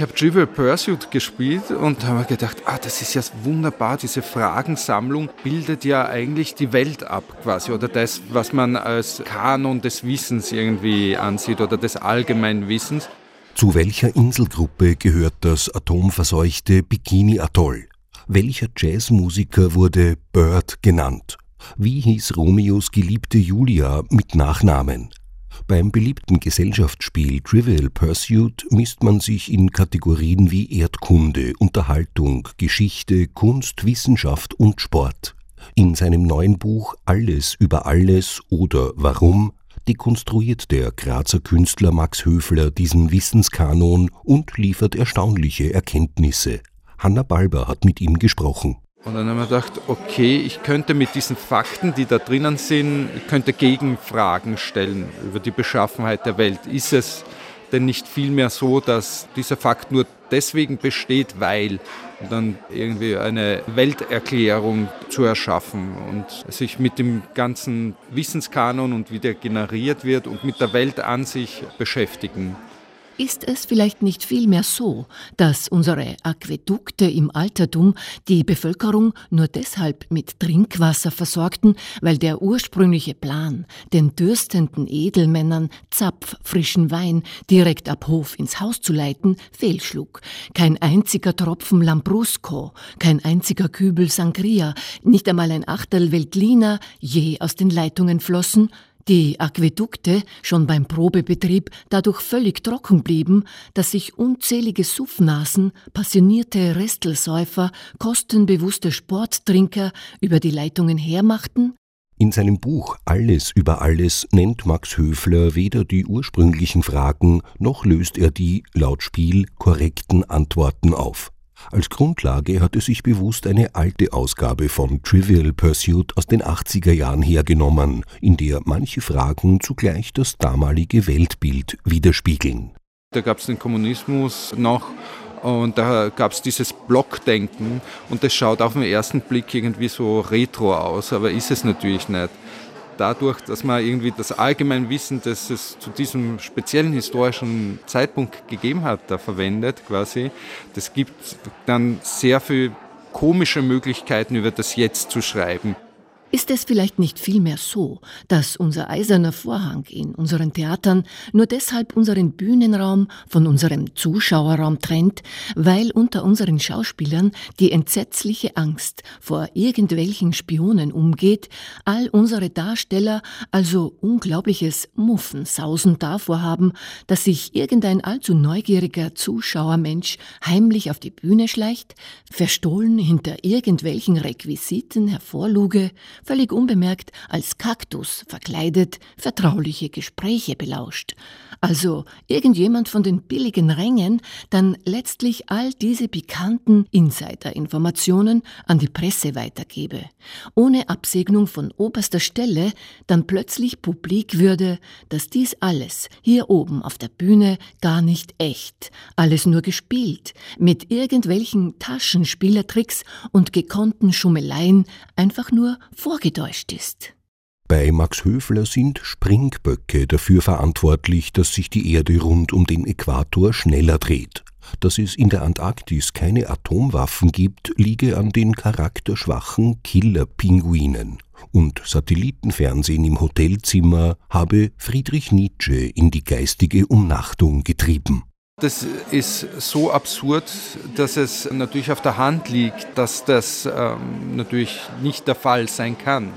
Ich habe Trivial Pursuit gespielt und habe gedacht, ah, das ist ja wunderbar, diese Fragensammlung bildet ja eigentlich die Welt ab quasi oder das, was man als Kanon des Wissens irgendwie ansieht oder des allgemeinen Wissens. Zu welcher Inselgruppe gehört das atomverseuchte Bikini Atoll? Welcher Jazzmusiker wurde Bird genannt? Wie hieß Romeos geliebte Julia mit Nachnamen? Beim beliebten Gesellschaftsspiel Trivial Pursuit misst man sich in Kategorien wie Erdkunde, Unterhaltung, Geschichte, Kunst, Wissenschaft und Sport. In seinem neuen Buch Alles über alles oder Warum dekonstruiert der Grazer Künstler Max Höfler diesen Wissenskanon und liefert erstaunliche Erkenntnisse. Hanna Balber hat mit ihm gesprochen. Und dann haben wir gedacht, okay, ich könnte mit diesen Fakten, die da drinnen sind, könnte Gegenfragen stellen über die Beschaffenheit der Welt. Ist es denn nicht vielmehr so, dass dieser Fakt nur deswegen besteht, weil und dann irgendwie eine Welterklärung zu erschaffen und sich mit dem ganzen Wissenskanon und wie der generiert wird und mit der Welt an sich beschäftigen. Ist es vielleicht nicht vielmehr so, dass unsere Aquädukte im Altertum die Bevölkerung nur deshalb mit Trinkwasser versorgten, weil der ursprüngliche Plan, den dürstenden Edelmännern zapffrischen Wein direkt ab Hof ins Haus zu leiten, fehlschlug? Kein einziger Tropfen Lambrusco, kein einziger Kübel Sangria, nicht einmal ein Achtel Veltliner je aus den Leitungen flossen, die Aquädukte schon beim Probebetrieb dadurch völlig trocken blieben, dass sich unzählige Suffnasen, passionierte Restelsäufer, kostenbewusste Sporttrinker über die Leitungen hermachten? In seinem Buch Alles über alles nennt Max Höfler weder die ursprünglichen Fragen noch löst er die laut Spiel korrekten Antworten auf. Als Grundlage hat er sich bewusst eine alte Ausgabe von Trivial Pursuit aus den 80er Jahren hergenommen, in der manche Fragen zugleich das damalige Weltbild widerspiegeln. Da gab es den Kommunismus noch und da gab es dieses Blockdenken und das schaut auf den ersten Blick irgendwie so retro aus, aber ist es natürlich nicht dadurch, dass man irgendwie das Allgemeinwissen, das es zu diesem speziellen historischen Zeitpunkt gegeben hat, da verwendet quasi, das gibt dann sehr viel komische Möglichkeiten über das Jetzt zu schreiben. Ist es vielleicht nicht vielmehr so, dass unser eiserner Vorhang in unseren Theatern nur deshalb unseren Bühnenraum von unserem Zuschauerraum trennt, weil unter unseren Schauspielern die entsetzliche Angst vor irgendwelchen Spionen umgeht, all unsere Darsteller also unglaubliches Muffensausen davor haben, dass sich irgendein allzu neugieriger Zuschauermensch heimlich auf die Bühne schleicht, verstohlen hinter irgendwelchen Requisiten hervorluge, völlig unbemerkt als Kaktus verkleidet vertrauliche Gespräche belauscht. Also irgendjemand von den billigen Rängen dann letztlich all diese pikanten Insider-Informationen an die Presse weitergebe. Ohne Absegnung von oberster Stelle dann plötzlich publik würde, dass dies alles hier oben auf der Bühne gar nicht echt, alles nur gespielt, mit irgendwelchen Taschenspielertricks und gekonnten Schummeleien einfach nur vorgedeutscht ist. Bei Max Höfler sind Springböcke dafür verantwortlich, dass sich die Erde rund um den Äquator schneller dreht. Dass es in der Antarktis keine Atomwaffen gibt, liege an den charakterschwachen Killerpinguinen. Und Satellitenfernsehen im Hotelzimmer habe Friedrich Nietzsche in die geistige Umnachtung getrieben. Das ist so absurd, dass es natürlich auf der Hand liegt, dass das ähm, natürlich nicht der Fall sein kann.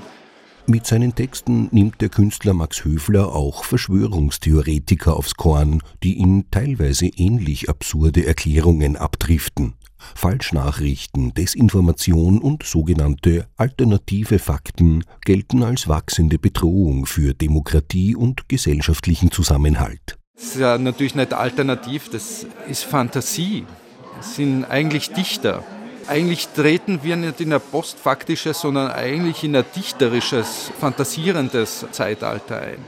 Mit seinen Texten nimmt der Künstler Max Höfler auch Verschwörungstheoretiker aufs Korn, die in teilweise ähnlich absurde Erklärungen abdriften. Falschnachrichten, Desinformation und sogenannte alternative Fakten gelten als wachsende Bedrohung für Demokratie und gesellschaftlichen Zusammenhalt. Das ist ja natürlich nicht alternativ, das ist Fantasie. Das sind eigentlich Dichter. Eigentlich treten wir nicht in ein postfaktisches, sondern eigentlich in ein dichterisches, fantasierendes Zeitalter ein.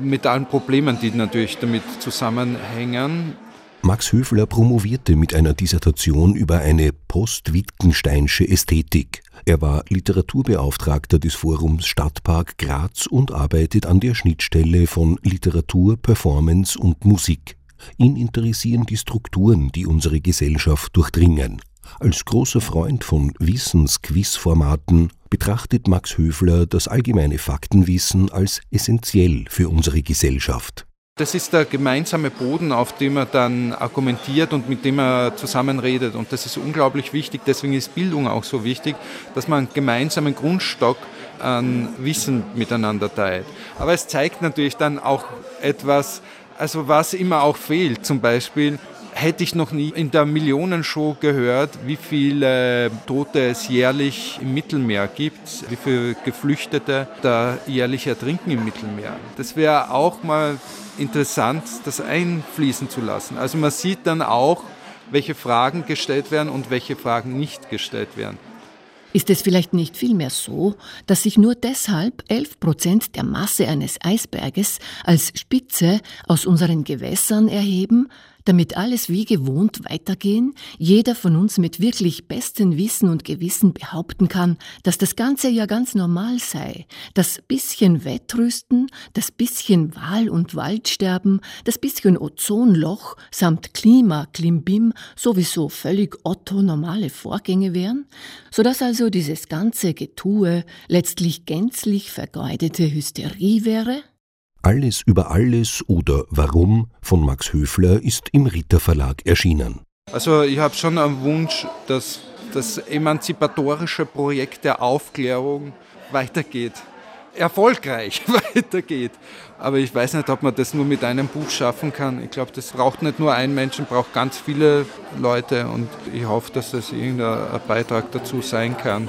Mit allen Problemen, die natürlich damit zusammenhängen. Max Höfler promovierte mit einer Dissertation über eine post-Wittgensteinsche Ästhetik. Er war Literaturbeauftragter des Forums Stadtpark Graz und arbeitet an der Schnittstelle von Literatur, Performance und Musik. Ihn interessieren die Strukturen, die unsere Gesellschaft durchdringen. Als großer Freund von Wissensquizformaten betrachtet Max Höfler das allgemeine Faktenwissen als essentiell für unsere Gesellschaft. Das ist der gemeinsame Boden, auf dem er dann argumentiert und mit dem er zusammenredet. Und das ist unglaublich wichtig. Deswegen ist Bildung auch so wichtig, dass man einen gemeinsamen Grundstock an Wissen miteinander teilt. Aber es zeigt natürlich dann auch etwas, also was immer auch fehlt. Zum Beispiel hätte ich noch nie in der Millionenshow gehört, wie viele Tote es jährlich im Mittelmeer gibt, wie viele Geflüchtete da jährlich ertrinken im Mittelmeer. Das wäre auch mal interessant, das einfließen zu lassen. Also man sieht dann auch, welche Fragen gestellt werden und welche Fragen nicht gestellt werden. Ist es vielleicht nicht vielmehr so, dass sich nur deshalb 11 Prozent der Masse eines Eisberges als Spitze aus unseren Gewässern erheben, damit alles wie gewohnt weitergehen, jeder von uns mit wirklich bestem Wissen und Gewissen behaupten kann, dass das Ganze ja ganz normal sei, das bisschen Wettrüsten, das bisschen Wahl- und Waldsterben, das bisschen Ozonloch samt Klima, Klimbim sowieso völlig otto normale Vorgänge wären, sodass also dieses ganze Getue letztlich gänzlich vergeudete Hysterie wäre? Alles über alles oder Warum von Max Höfler ist im Ritter Verlag erschienen. Also ich habe schon einen Wunsch, dass das emanzipatorische Projekt der Aufklärung weitergeht. Erfolgreich weitergeht. Aber ich weiß nicht, ob man das nur mit einem Buch schaffen kann. Ich glaube, das braucht nicht nur einen Menschen, braucht ganz viele Leute und ich hoffe, dass das irgendein Beitrag dazu sein kann.